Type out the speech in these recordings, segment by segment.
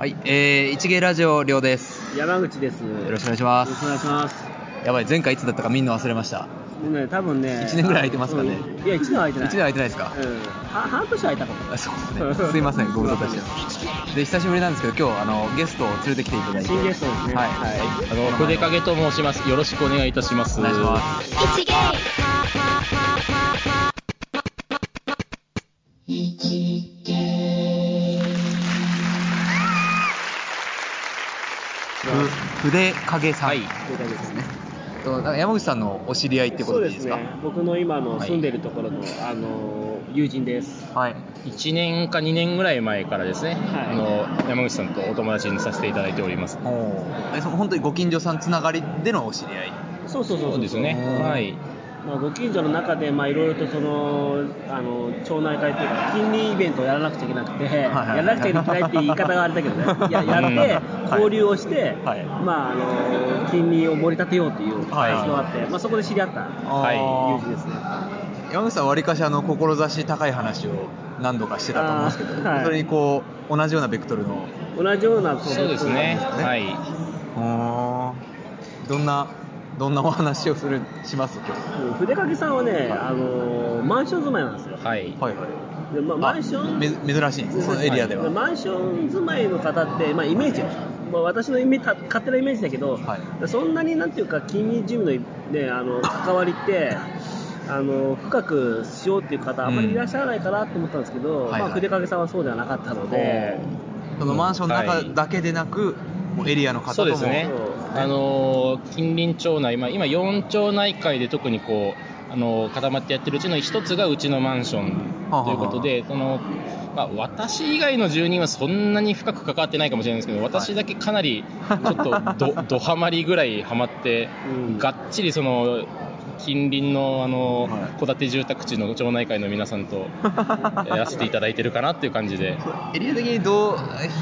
はい、えー、一芸ラジオりょうです。山口です。よよろしくお願いしまろしくお願いす。します。やばい、前回いつだったか見んの忘れました。ね、多分ね。一年ぐらい空いてますかねうんいや、一年は空いてない。一年空いてないですか？うん。は半年は空いたかも。あそうですね。すいません、ご無沙汰してます。で、久しぶりなんですけど、今日、あの、ゲストを連れてきていただいて。新ゲストですねはい。はいあの筆影と申します。よろしくお願いいたします。お願いします。一芸筆影さん。はい了解ですね。となんか山口さんのお知り合いってことでいいですか？そうですね。僕の今の住んでるところの、あの友人です。はい。1年か2年ぐらい前からですね、はいあの山口さんとお友達にさせていただいております。おーえその本当にご近所さんつながりでのお知り合い？そうそうそうそうですね。うんはい。まあ、ご近所の中で、まあ、いろいろとそのあの町内会というか近隣イベントをやらなくちゃいけなくて、はいはいやらなくちゃいけないって言い方があれだけどね ややってうん交流をして、はいまあ、あの近隣を盛り立てようという活動はいがあって、まあ、そこで知り合ったはい友人ですね。山口さんわりかしあの志高い話を何度かしてたと思うんですけど、はいそれにこう同じようなベクトルの同じようなそうですね。ねはい。どんなどんなお話をするします？今日。うん筆掛さんはね、あのマンション住まいなんですよ。はい。はい。はいでまあ、マンションめ珍しい。んですそのエリアでは、いマンション住まいの方って、まあ、イメージ。よ、まあ、私のイメージた勝手なイメージだけど、はい。そんなになんていうか近隣住民の,、ね、あの関わりって あの深くしようっていう方あまりいらっしゃらないかなと思ったんですけど、はい。はいまあ、筆掛さんはそうではなかったので、そのマンションの中はいだけでなく、もうエリアの方ともそうですね。あのー近隣町内、まあ、今4町内会で特にこう、あのー固まってやってるうちの一つがうちのマンションということで、そのまあ、私以外の住人はそんなに深く関わってないかもしれないですけど、私だけかなりちょっとど どハマりぐらいハマって、うん。がっちりその近隣のあのはい。戸建て住宅地の町内会の皆さんと やらせていただいてるかなっていう感じで。エリア的にどう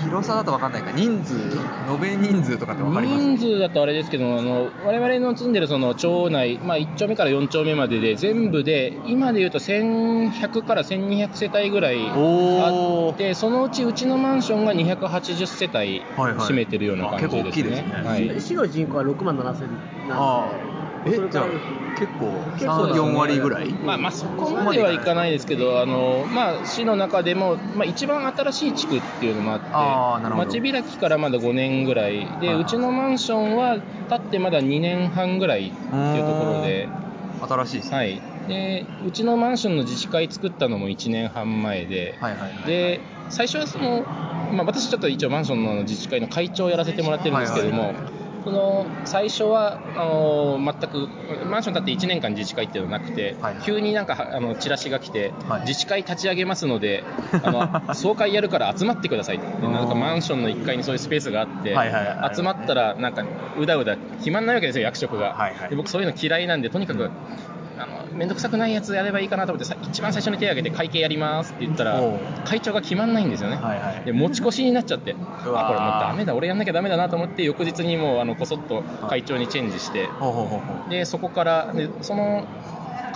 広さだと分かんないか。人数延べ人数とかって分かります？人数だとあれですけどあの我々の住んでるその町内、まあ、1丁目から4丁目までで全部で今でいうと1100から1200世帯ぐらいあってそのうちうちのマンションが280世帯占めてるような感じですね。あ結構大きいですね。はい。市の人口は6万7千あなんあで、えじゃあ結構結構だね34割ぐらい？まあ、まあそこまではいかないですけど、あのまあ、市の中でも、まあ、一番新しい地区っていうのもあって、町開きからまだ5年ぐらいで、うちのマンションは建ってまだ2年半ぐらいっていうところで。新しいですね。はい、でうちのマンションの自治会作ったのも1年半前で、で最初はその、まあ、私ちょっと一応マンションの自治会の会長をやらせてもらってるんですけども、の最初はあの全くマンション建って1年間自治会っていうのはなくて、はいはい。急になんかはあのチラシが来て、はい。自治会立ち上げますのであの 総会やるから集まってくださいって。でなんかマンションの1階にそういうスペースがあって、はいはいはい。集まったらなんかうだうだ暇ないわけですよ役職が、はいはい。で僕そういうの嫌いなんでとにかく、あの面倒くさくないやつやればいいかなと思ってさ一番最初に手を挙げて会計やりますって言ったら会長が決まんないんですよね、はいはい。で持ち越しになっちゃってあこれもうダメだ俺やんなきゃダメだなと思って翌日にもうあのこそっと会長にチェンジしてほうほうほうほう。でそこからでその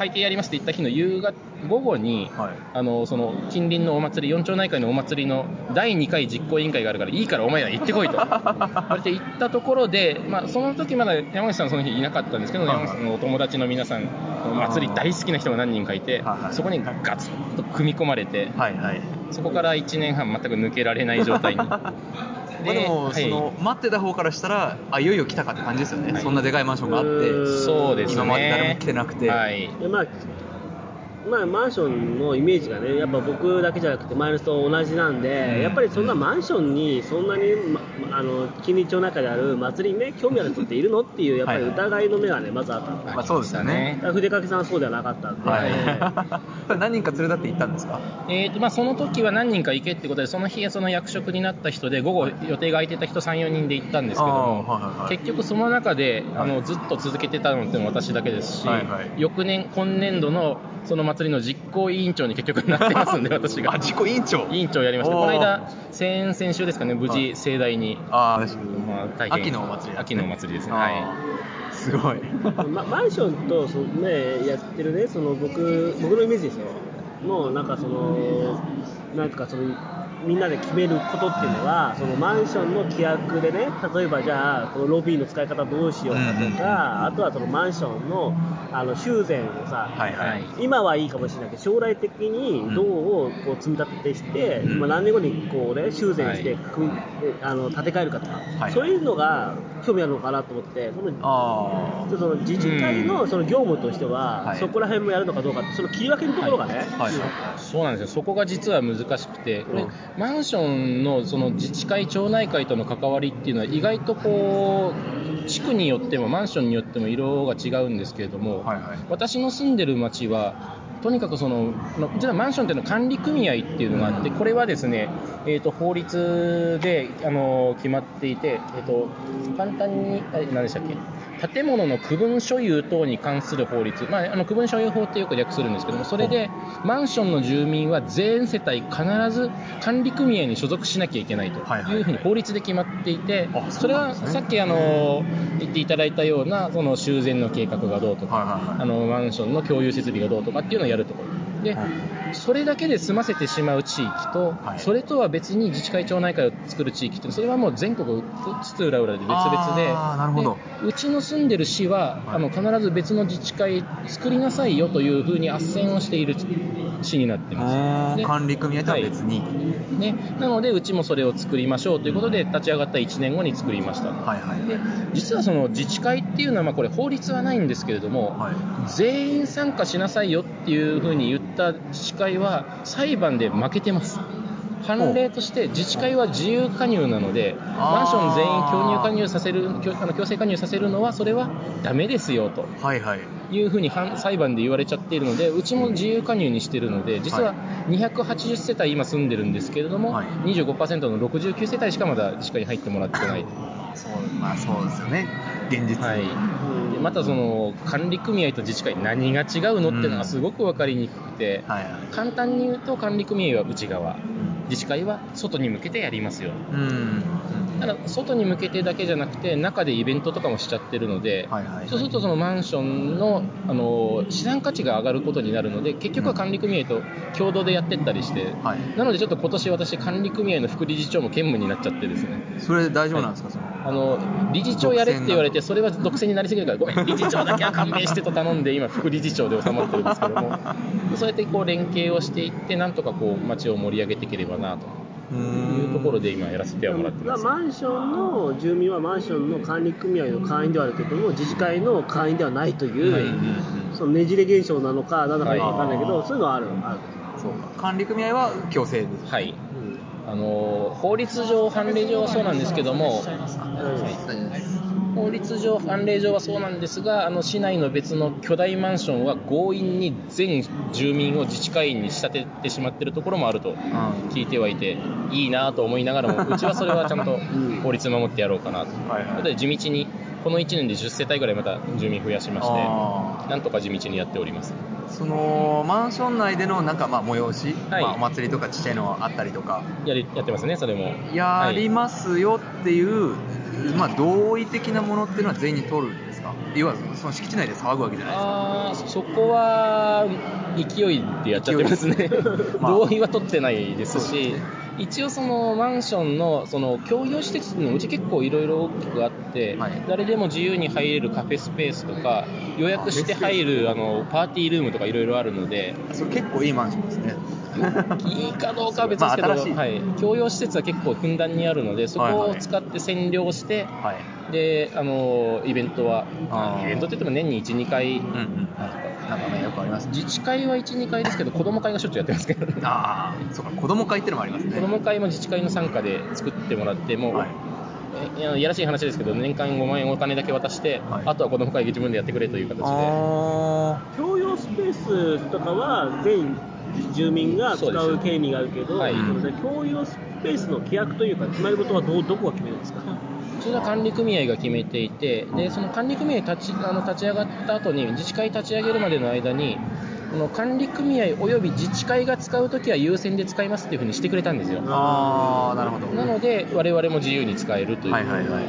会計やりますって言った日の夕方午後に、はい。あのその近隣のお祭り四町内会のお祭りの第2回実行委員会があるからいいからお前ら行ってこいと。言われて行ったところで、まあ、その時まだ山口さんその日いなかったんですけど、はい山口さんのお友達の皆さんお祭り大好きな人が何人かいて、そこにガツッと組み込まれて、はいはい。そこから1年半全く抜けられない状態に。まあでも、はい。その待ってた方からしたらあいよいよ来たかって感じですよね、はい。そんなでかいマンションがあってうんそうですね。今まで誰も来てなくて、はい。でまあまあ、マンションのイメージがね、やっぱ僕だけじゃなくて、前の人と同じなんで、うん。やっぱりそんなマンションに、そんなに、ま、あの近隣町の中である祭りにね、興味ある人っているのっていう、やっぱり疑いの目がね、まずあった。の。だかまあ、そうですよね。ら筆掛さんはそうではなかったんで、はい。何人か連れ立って行ったんですか？えーとまあ、その時は何人か行けってことで、その日、その役職になった人で、午後、予定が空いてた人3、4人で行ったんですけども、はいはいはい。結局、その中であの、はいずっと続けてたのってのは私だけですし、はいはい。翌年、今年度のその祭りの実行委員長に結局なってますんで、私が。あ。自己委員長。委員長やりました。この間、先々週ですかね、無事、盛大に。ああ確かに。まあ、大変秋のお祭り秋のお祭りですね。あはい。ーすごい。ま、マンションとその、ね、やってるね、その僕僕のイメージですよ、のなんかその、なんとかそのみんなで決めることっていうのはそのマンションの規約でね例えばじゃあこのロビーの使い方どうしようかとか、うんうんうん。あとはそのマンションのあの修繕をさ、はいはい。今はいいかもしれないけど将来的にどうこう積み立ててして、うん。まあ、何年後にこう、ね、修繕して、はい。あの建て替えるかとか、はい。そういうのが興味あるのかなと思ってそのあその自治会のその業務としては、はいそこら辺もやるのかどうかってその切り分けるところがね、あ。はい。そうなんですよ、そこが実は難しくて、うんマンションのその自治会、町内会との関わりっていうのは、意外とこう、地区によっても、マンションによっても色が違うんですけれども、はいはい。私の住んでる町は、とにかくその、ま実はマンションっていうのは管理組合っていうのがあって、これはですね、えー、と法律であの決まっていて、えー、と簡単に、あ何でしたっけ、建物の区分所有等に関する法律、まあ、あの区分所有法ってよく略するんですけども、それでマンションの住民は全世帯必ず管理組合に所属しなきゃいけないとはいはいいうふうに法律で決まっていて、あそれはそうなんですね。さっきあの言っていただいたようなその修繕の計画がどうとか、はいはいはい。あのマンションの共有設備がどうとかっていうのをやるところ。で、それだけで済ませてしまう地域と、はい。それとは別に自治会町内会を作る地域ってそれはもう全国津々浦々で別々でなるほど。でうちの住んでる市は、はい。あの必ず別の自治会作りなさいよというふうに斡旋をしている市になってます。で管理組合とは別に。ね、なのでうちもそれを作りましょうということで立ち上がった1年後に作りました。はいはい。で実はその自治会っていうのは、まあ、これ法律はないんですけれども、はい。全員参加しなさいよっていうふうに言った自治会は裁判で負けてます。判例として自治会は自由加入なので、マンション全員強入加入させる、強あの強制加入させるのは、それはダメですよとはいはい。いうふうに判裁判で言われちゃっているので、うちも自由加入にしてるので、実は280世帯今住んでるんですけれども、はい25%の69世帯しかまだ自治会に入ってもらってない。そう、まあそうですよね。現実。はい、でまたその管理組合と自治会何が違うのっていうのがすごく分かりにくくて、はいはい。簡単に言うと管理組合は内側うん自治会は外に向けてやりますよ。うん。ただ外に向けてだけじゃなくて中でイベントとかもしちゃってるので、はいはいはい。そうするとそのマンションのあの資産価値が上がることになるので結局は管理組合と共同でやってったりして、はい。なのでちょっと今年私管理組合の副理事長も兼務になっちゃってですね。それで大丈夫なんですか、その？あの理事長やれって言われて、それは独占になりすぎるから、ごめん、理事長だけは勘弁してと頼んで、今、副理事長で収まってるんですけども、そうやってこう連携をしていって、なんとかこう街を盛り上げていければなと。ういうところで、今、やらせてはもらってます。マンションの住民はマンションの管理組合の会員ではあるけども自治会の会員ではないという、はい。そのねじれ現象なのか何なのか分かんないけど、はいそういうのはあるある、そうか。管理組合は強制です。はい。うんあの法律上、判例上はそうなんですけども、法律上、判例上はそうなんですが、あの市内の別の巨大マンションは強引に全住民を自治会員に仕立ててしまっているところもあるとうん。聞いてはいて、いいなと思いながらも、うちはそれはちゃんと法律守ってやろうかなと。地道に、この1年で10世帯ぐらいまた住民増やしまして、あなんとか地道にやっております。ーそのマンション内でのなんかまあ催し、はいまあ、お祭りとかちっちゃいのあったりとかやりやってますね、それも。やりまますよっていう、まあ、同意的なものっていうのは全員に取るんですか？要はその敷地内で騒ぐわけじゃないですか。あーそこは勢いでやっちゃってますね。まあ。同意は取ってないですしね。一応そのマンションのその共有施設のうち結構いろいろ大きくあって、はい。誰でも自由に入れるカフェスペースとか予約して入るあのパーティールームとかいろいろあるので。それ結構いいマンションですねいいかどうかは別ですけど、まあはい、共用施設は結構ふんだんにあるのでそこをはい。はい使って占領して、はいであのイベントはイベントって言っても年に12回、うんうんなんかねよくあります。ね自治会は1、2回ですけど、子ども会がしょっちゅうやってますけど、子ああそうか。子供会ってのもありますね。ども会も自治会の参加で作ってもらって、もう、はい。えいややらしい話ですけど、年間5万円お金だけ渡して、はい。あとは子ども会自分でやってくれという形で、あ共用スペースとかは全住民が使う権利があるけど、はい。共用スペースの規約というか決まり事はどうどこが決めるんですか？それは管理組合が決めていて、でその管理組合立ちあの立ち上がった後に、自治会立ち上げるまでの間に、この管理組合および自治会が使うときは優先で使いますっていうふうにしてくれたんですよ。あなるほど。なので、我々も自由に使えるという。はいはいはい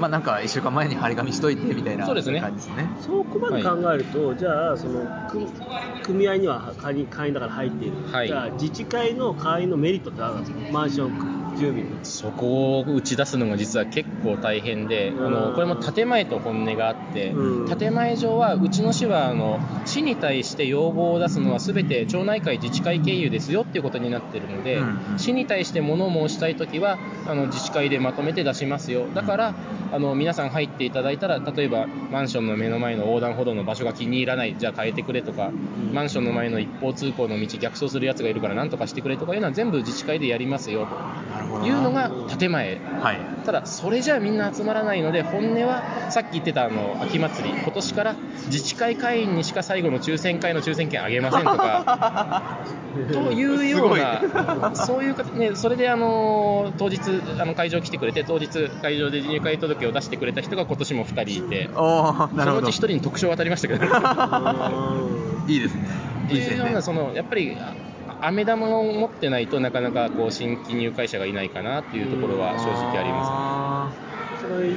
まあなんか1週間前に張り紙しといてみたいなそうですね。感じですね。そこまで考えると、じゃあその組組合には会員会員だから入っている、はい。じゃあ自治会の会員のメリットってあるんですか？マンション住民のそこを打ち出すのが実は結構大変で、あのこれも建前と本音があって、うん。建前上はうちの市はあの市に対して要望を出すのは全て町内会自治会経由ですよっていうことになってるので、市に対して物申したいときはあの自治会でまとめて出しますよ。だからあの皆さん入っていただいたら例えばマンションの目の前の横断歩道の場所が気に入らないじゃあ変えてくれとか、マンションの前の一方通行の道逆走するやつがいるから何とかしてくれとかいうのは全部自治会でやりますよというのが建前はい。ただそれじゃあみんな集まらないので本音はさっき言ってたあの秋祭り今年から自治会会員にしか最後の抽選会の抽選券あげませんとか というようなそういうか、ね、それであの当日あの会場来てくれて当日会場で入会届を出してくれた人が今年も2人いておー、なるほど。そのうち1人に特賞当たりましたけど ね。いいですね。っていうようなでそのやっぱりあ飴玉を持ってないとなかなかこう新規入会者がいないかなっていうところは正直ありますね。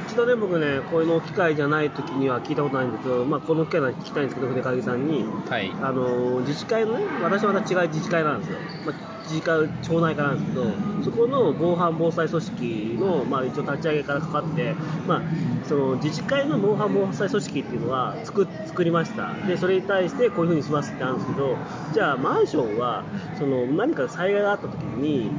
一度ね、僕ね、こういうの機会じゃない時には聞いたことないんですけど、まあ、この機会なら聞きたいんですけど、筆影さんに、はい。あの自治会のね、私はまた違う自治会なんですよ、まあ、自治会、町内会なんですけど、そこの防犯防災組織の、まあ、一応立ち上げからかかって、まあ、その自治会の防犯防災組織っていうのは作作りました。で、それに対してこういうふうにしますってあるんですけど、じゃあ、マンションはその何か災害があった時に、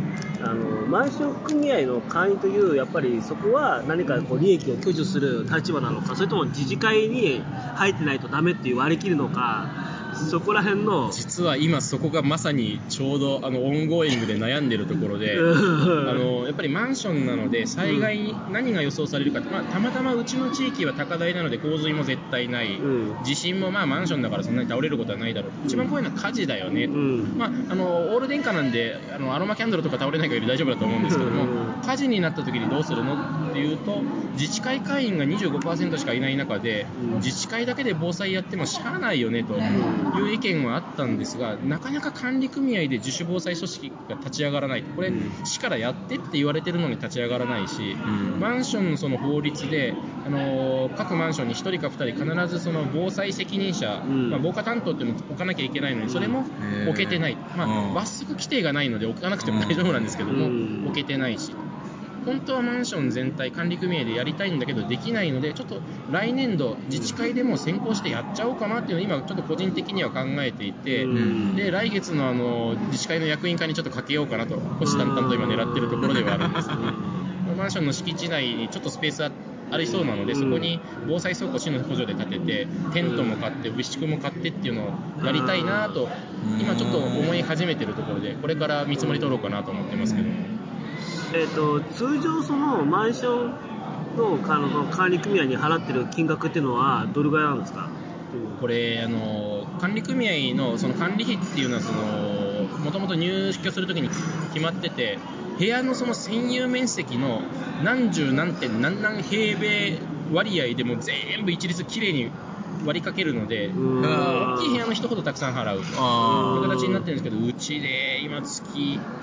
あのマンション組合の会員という、やっぱりそこは何かこう利益を享受する立場なのか、それとも自治会に入ってないとダメっていう割り切るのか、そこら辺の、実は今そこがまさにちょうどあの ongoing で悩んでるところで、うん。あのやっぱりマンションなので災害、何が予想されるかって、まあ、たまたまうちの地域は高台なので洪水も絶対ない、うん。地震もまあマンションだからそんなに倒れることはないだろう、一番怖いのは火事だよね、うん。まあ、あのオール電化なんであのアロマキャンドルとか倒れない限り大丈夫だと思うんですけども、うん。火事になった時にどうするのっていうと自治会会員が25%しかいない中で、うん。自治会だけで防災やってもしゃあないよねという意見はあったんですがなかなか管理組合で自主防災組織が立ち上がらない。これ、うん。市からやってって言われてるのに立ち上がらないし、うん。マンションのその法律で、あのー各マンションに1人か2人必ずその防災責任者、うん。まあ、防火担当っていうのを置かなきゃいけないのにそれも置けてない、まあうん。罰則規定がないので置かなくても大丈夫なんですけども、うん。置けてないし。本当はマンション全体管理組合でやりたいんだけどできないのでちょっと来年度自治会でも先行してやっちゃおうかなっていうのを今ちょっと個人的には考えていて、うんで来月のあの自治会の役員会にちょっとかけようかなと虎視眈々と今狙ってるところではあるんですよね。マンションの敷地内にちょっとスペースあありそうなので、うんそこに防災倉庫市の補助で建てて、テントも買って、備蓄も買ってっていうのをやりたいなと、今ちょっと思い始めてるところで、これから見積もり取ろうかなと思ってますけども。えー、と通常、そのマンションの管理組合に払ってる金額っていうのは、どれぐらいなんですか、これあの管理組合のその管理費っていうのはもともと入居するときに決まってて部屋のその占有面積の何十何点何何平米割合でも全部一律きれいに割りかけるのでうん。大きい部屋の人ほどたくさん払うと。いうあ形になってるんですけどうちで今月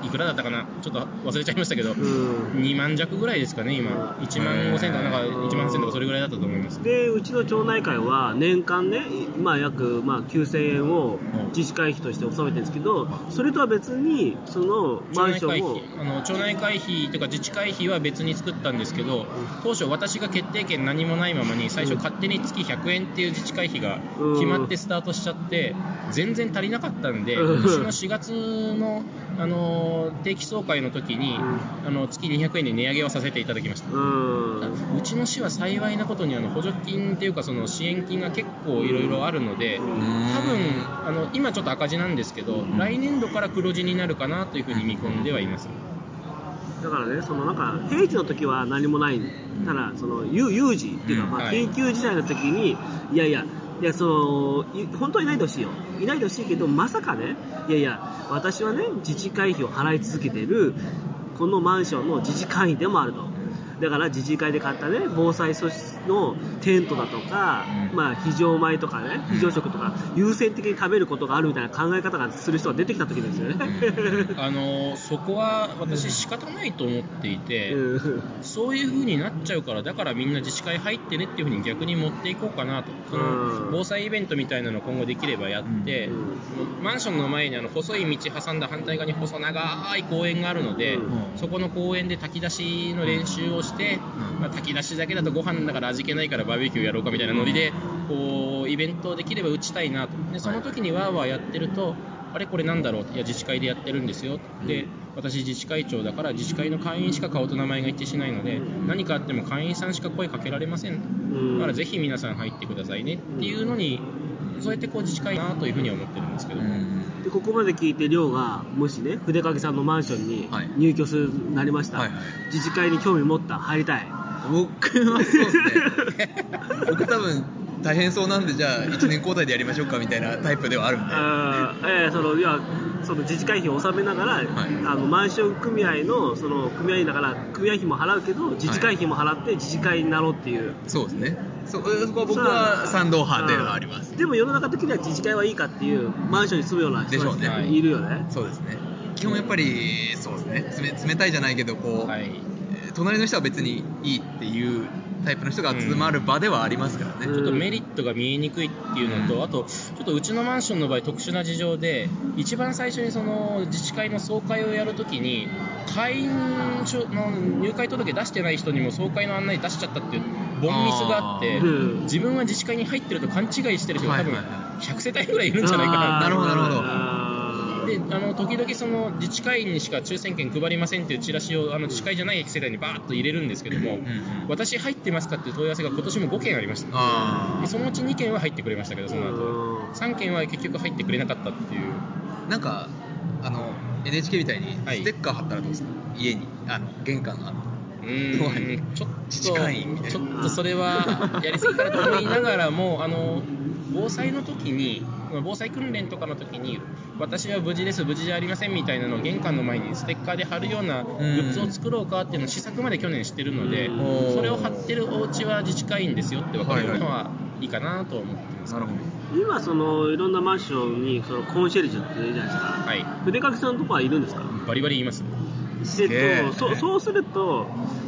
いくらだったかな？ちょっと忘れちゃいましたけどうん。2万弱ぐらいですかね今。1万5000とかなんか1万8000とかそれぐらいだったと思います。でうちの町内会は年間ね、まあ、約、まあ、9000円を自治会費として納めてるんですけど、それとは別に、その町内会マンションを費、あの町内会費とか自治会費は別に作ったんですけど、当初、私が決定権何もないままに、最初、勝手に月100円っていう自治会費が決まってスタートしちゃって、全然足りなかったんで、うん。今年の4月の、あの定期総会の時に、あの月200円で値上げをさせていただきました。うん、うちの市は幸いなことにあの補助金っていうかその支援金が結構いろいろあるので、多分あの今ちょっと赤字なんですけど、来年度から黒字になるかなというふうに見込んではいます。だからね、そのなんか平時の時は何もない、ただ、その有有事っていうか、まあ、緊急事態の時に、いやいや、いやそのい本当はいないでほしいよ、いないでほしいけど、まさかね、いやいや、私はね、自治会費を払い続けている、このマンションの自治会費でもあると。だから自治会で買ったね防災組織のテントだとか、うん。まあ非常米とかね非常食とか優先的に食べることがあるみたいな考え方がする人が出てきた時ですよね。あのそこは私仕方ないと思っていて、うん。そういう風になっちゃうからだからみんな自治会入ってねっていう風に逆に持っていこうかなと。そのうん。防災イベントみたいなのを今後できればやって、うん。マンションの前にあの細い道挟んだ反対側に細長い公園があるので、うん。そこの公園で炊き出しの練習をして、うん。まあ、炊き出しだけだとご飯だから味気ないからバーベキューやろうかみたいなノリでこうイベントをできれば打ちたいなと。でその時にワーワーやってるとあれこれなんだろう？いや自治会でやってるんですよ。で私自治会長だから自治会の会員しか顔と名前が一致しないので何かあっても会員さんしか声かけられませんん。だからぜひ皆さん入ってくださいねっていうのにそうやってこう自治会だなというふうには思ってるんですけども、でここまで聞いて亮がもしね筆掛さんのマンションにはい。入居するなりました、はいはい。自治会に興味持った入りたい僕はそうですね。僕多分大変そうなんでじゃあ1年交代でやりましょうかみたいなタイプではあるんであーえーそのいやその自治会費を納めながら、あのマンション組合のその組合員だから組合費も払うけど自治会費も払って自治会になろうっていう、そうですね。そそこは僕は賛同派ではあります。うんでも世の中的には自治会はいいかっていうマンションに住むような人でしょうね。たちいるよね。そうですね。基本やっぱりそうですね。冷冷たいじゃないけどこう、はい。えー隣の人は別にいいっていうタイプの人が集まる場ではありますからね、うん。ちょっとメリットが見えにくいっていうのと、うん。あと、ちょっとうちのマンションの場合、特殊な事情で、一番最初にその自治会の総会をやるときに、会員証の入会届出してない人にも総会の案内出しちゃったっていう、ボンミスがあって、うん自分は自治会に入ってると勘違いしてる人が多分はいはいは100世帯ぐらいいるんじゃないかな。なるほどの時々その自治会員にしか抽選券配りませんっていうチラシをあの自治会じゃない世帯にバーッと入れるんですけども、ん私入ってますかっていう問い合わせが今年も5件ありました。あでそのうち2件は入ってくれましたけどその後。うん3件は結局入ってくれなかったっていう。あなんかあの NHK みたいにはい。ステッカー貼ったらどうですか、家にあの玄関のあの。うーんちょっとちょっとそれはやりすぎかなと思いながらもあの防災の時に防災訓練とかの時に私は無事です無事じゃありませんみたいなのを玄関の前にステッカーで貼るようなグッズを作ろうかっていうのを試作まで去年してるのでうんそれを貼ってるお家は自治会員ですよって分かるのはいいかなと思ってます。なるほど今そのいろんなマンションにそのコンシェルジュっているじゃないですか。はい。筆掛さんのとこはいるんですか？バリバリ言いますと、そそうすると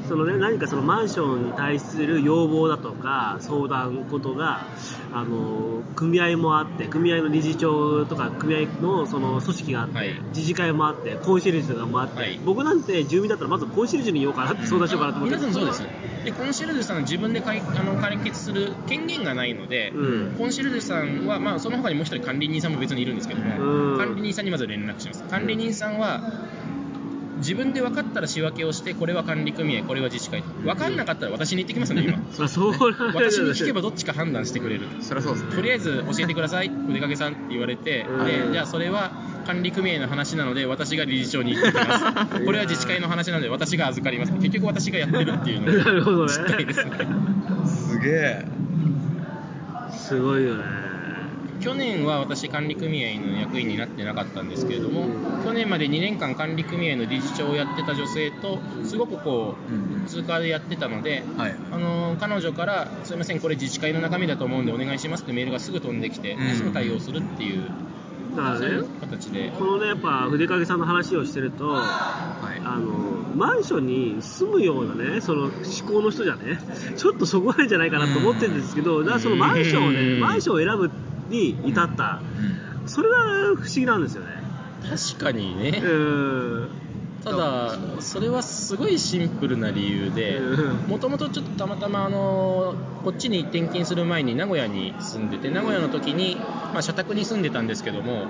その、ね、何かそのマンションに対する要望だとか相談事があの組合もあって組合の理事長とか組合のその組織があって、はい。自治会もあってコンシェルジュがもあって、はい。僕なんて住民だったらまずコンシェルジュに言おうかなって相談しようかなと思って皆さんそうですでコンシェルジュさんは自分で解あの解決する権限がないので、うん。コンシェルジュさんは、まあ、その他にもう一人管理人さんも別にいるんですけども、うん。管理人さんにまず連絡します。管理人さんは自分で分かったら仕分けをしてこれは管理組合これは自治会分かんなかったら私に言ってきますね今。あそうなんだ私に聞けばどっちか判断してくれる。そそうですねとりあえず教えてください筆掛さんって言われて、うん。でじゃあそれは管理組合の話なので私が理事長に言ってきます。これは自治会の話なので私が預かります。結局私がやってるっていうのなるほどね。がしっかりですね。すげえ。すごいよね去年は私管理組合の役員になってなかったんですけれども去年まで2年間管理組合の理事長をやってた女性とすごくこう通過でやってたので、はい。あの彼女から「すいませんこれ自治会の中身だと思うんでお願いします」ってメールがすぐ飛んできて、うん。すぐ対応するっていうだからね形で。このねやっぱ筆掛さんの話をしてるとはい。あのマンションに住むようなねその思考の人じゃねちょっとそこなんじゃないかなと思ってるんですけどだからそのマンションをねうん。マンションを選ぶに至った。それが不思議なんですよね。確かにね。うん。ただそれはすごいシンプルな理由でうん。もともとちょっとたまたまあのこっちに転勤する前に名古屋に住んでて名古屋の時に、まあ、社宅に住んでたんですけども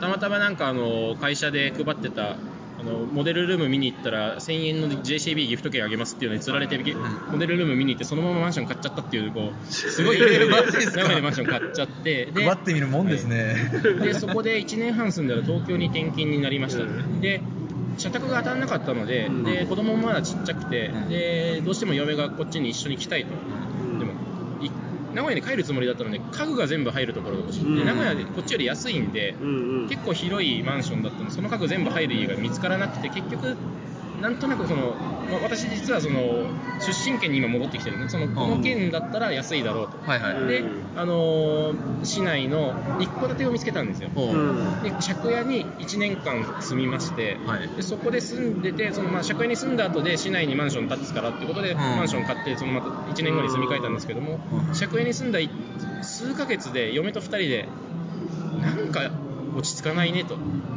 たまたまなんかあの会社で配ってたあのモデルルーム見に行ったら1000円の JCB ギフト券あげますっていうのに釣られて、モデルルーム見に行ってそのままマンション買っちゃったっていうこう すごい勢いででマンション買っちゃってで配ってみるもんですね、でそこで1年半住んだら東京に転勤になりました、うん。で社宅が当たらなかったので,、うん。で子供もまだちっちゃくて、うん。でどうしても嫁がこっちに一緒に来たいと、名古屋に帰るつもりだったので家具が全部入るところが欲しい、でうん。名古屋でこっちより安いんで、うんうん。結構広いマンションだったの。でその家具全部入る家が見つからなくて結局なんとなくその、まあ、私実はその出身県に今戻ってきてるんでそのこの県だったら安いだろうと、はいはい。で、あのー市内の一戸建てを見つけたんですよ。で借家に1年間住みまして、はい。でそこで住んでてそのまあ借家に住んだ後で市内にマンション建つからってことで、ん。マンション買ってそのまた1年後に住み替えたんですけども、うん。借家に住んだい数ヶ月で嫁と2人でなんか落ち着かないねと。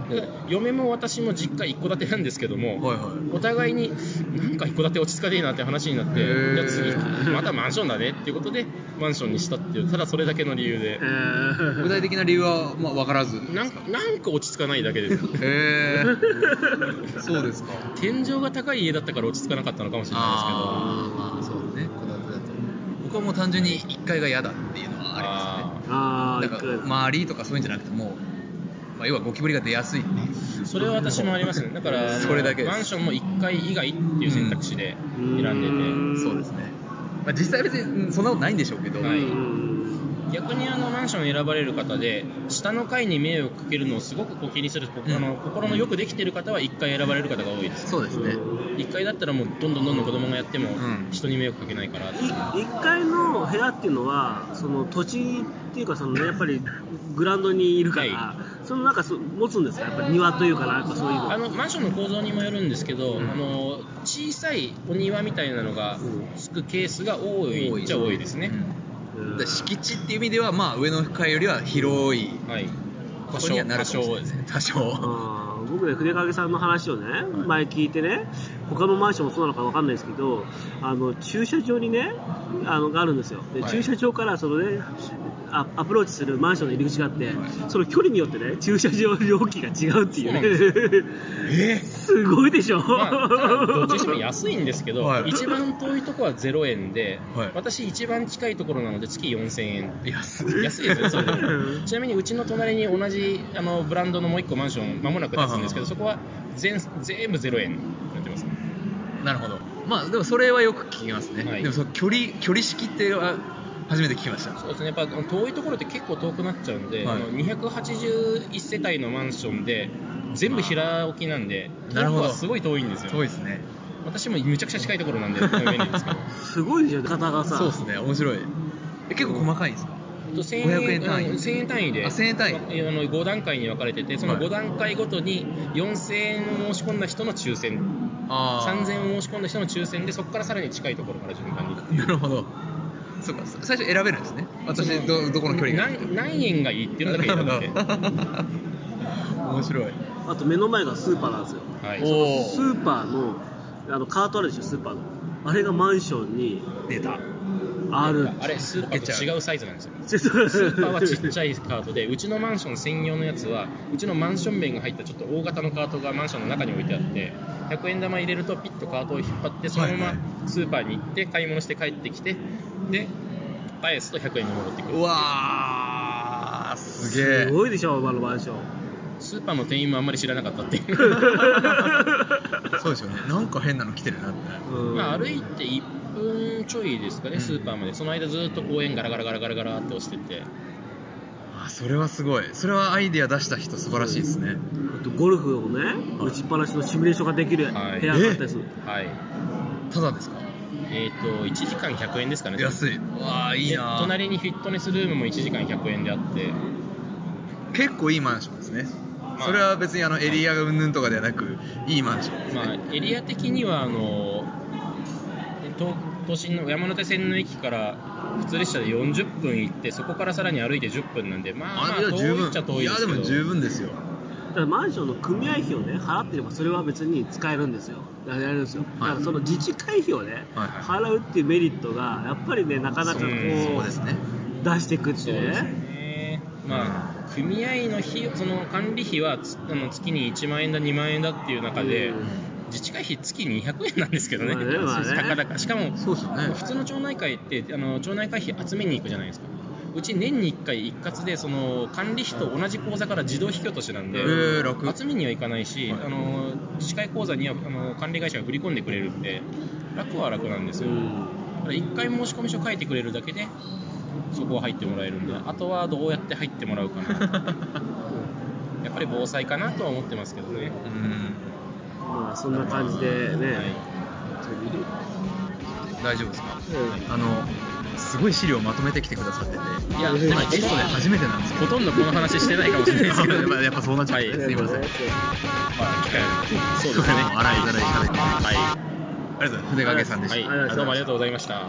で嫁も私も実家一戸建てなんですけども、はいはい。お互いになんか一戸建て落ち着かねえなって話になってじゃあ次またマンションだねっていうことでマンションにしたっていうただそれだけの理由で。えー。具体的な理由は、まあ、分からず。なんかなんか落ち着かないだけですへえそうですか。天井が高い家だったから落ち着かなかったのかもしれないああまあそうですね。戸建てだと。僕はもう単純に1階が嫌だっていうのはありますね。あーなんか周りとかそういうんじゃなくてもう、まあ、要はゴキブリが出やすいそれは私もありますね。だからそれだけマンションも1階以外っていう選択肢で選んでて、うんそうですね、まあ、実際別にうんそんなことないんでしょうけど、はい。うん逆にあのマンション選ばれる方で下の階に迷惑かけるのをすごくこう気にする、うん。あの心のよくできてる方は1階選ばれる方が多いです。そうですね。1階だったらもうどんどんどんどん子供がやってもうん。人に迷惑かけないからう。い1階の部屋っていうのはその土地っていうかその、ね、やっぱりグラウンドにいるから、はそのなんかそ持つんですか？やっぱり庭というかなんかそういうの。あのマンションの構造にもよるんですけど、うん。あの小さいお庭みたいなのがつくケースが多いっちゃ多いですね、うん。で敷地っていう意味では、まあ、上の階よりは広いはい。場所にはなるかもしれない。ですね。多少。僕ね、筆影さんの話をね、前聞いてね、他のマンションもそうなのかわかんないですけど、あの駐車場にね、あのがあるんですよ。で、はい。駐車場からそのね、アアプローチするマンションの入り口があって、その距離によってね、駐車場料金が違うっていうね。え？すごいでしょ。まあ、どっちにしても安いんですけど、は い一番遠いとこは0円で、はい。私一番近いところなので月4000円。安い。安いですよそれ。で もちなみにうちの隣に同じあのブランドのもう一個マンションまもなく建つんですけどそこは全全部0円になってます。なるほど。まあでもそれはよく聞きますね、はい。でもその距離距離式っては初めて聞きました。そうですね。やっぱ遠いところって結構遠くなっちゃうんで、はい。あの281世帯のマンションで全部平置きなんでなるほど。すごい遠いんですよ。遠いですね。私もめちゃくちゃ近いところなんで すけど。すごいでしょ、方がさ。そうですね面白い。え結構細かいんですか？と1000 500円単位。うん1000円単位で。あ1000円単位。あの5段階に分かれててそのはい。5段階ごとに4000円を申し込んだ人の抽選。あー。3000円を申し込んだ人の抽選でそこからさらに近いところから順番に。なるほどそうか最初選べるんですね。私どどこの距離が。何何円がいいっていうのだけ選べて面白い。あと目の前がスーパーなんですよ。はい。おスーパーのあのカートあるでしょ、スーパーの。あれがマンションに出たある。あれスーパーと違うサイズなんですよ。ス スーパーはちっちゃいカートでうちのマンション専用のやつはうちのマンション面が入ったちょっと大型のカートがマンションの中に置いてあって100円玉入れるとピッとカートを引っ張ってそのままスーパーに行って買い物して帰ってきてで返すと100円に戻ってくる。うわーすげえ。すごいでしょ、今のマンション。スーパーの店員もあんまり知らなかったっていう。そうですよね。なんか変なの来てるなって。うん。まあ歩いて1分ちょいですかねスーパーまで。その間ずっと公園ガラガラガラガラガラって押してて。あそれはすごい。それはアイディア出した人素晴らしいですね。あとゴルフをね、打ちっぱなしのシミュレーションができる部はい。屋があったりする。はい。ただですか？えっ、と1時間100円ですかね。安い。うわーいいでな隣にフィットネスルームも1時間100円であって。結構いいマンションですね、まあ。それは別にあのエリアがうんぬんとかではなくいいマンションですね、まあ、エリア的にはあの東都心の山手線の駅から普通列車で40分行ってそこからさらに歩いて10分なんでまあまあいや遠いっちゃ遠いですけど。いやでも十分ですよ。だからマンションの組合費をね払ってればそれは別に使えるんですよ。やれるんですよ。だからその自治会費をね、払うっていうメリットがやっぱりねなかなかこうそうそうですね。出していくってね。ね。まあ組合の費その管理費はつあの月に1万円だ2万円だっていう中で、うん自治会費月200円なんですけどね、まあねまあね。たかだかしかもね。普通の町内会ってあの町内会費集めに行くじゃないですか。うち年に1回一括でその管理費と同じ口座から自動引き落としなんで、集めには行かないし、はい。あの自治会口座にはあの管理会社が振り込んでくれるんで楽は楽なんですよ、うんただ1回申し込み書書いてくれるだけでそこは入ってもらえるんであとはどうやって入ってもらうかな。やっぱり防災かなとは思ってますけどね。うんまあそんな感じでね、はい。大丈夫ですか？うん。あのすごい資料まとめてきてくださってて。いや、ゲストで初めてなんですけど。ほとんどこの話してないかもしれないですけど、やっぱやっぱそうなっちゃって、はいすいませんまあ、機会そうですね。洗いざらい喋ってはい。ありがとうございます。筆掛さんでした、はい、どうもありがとうございました。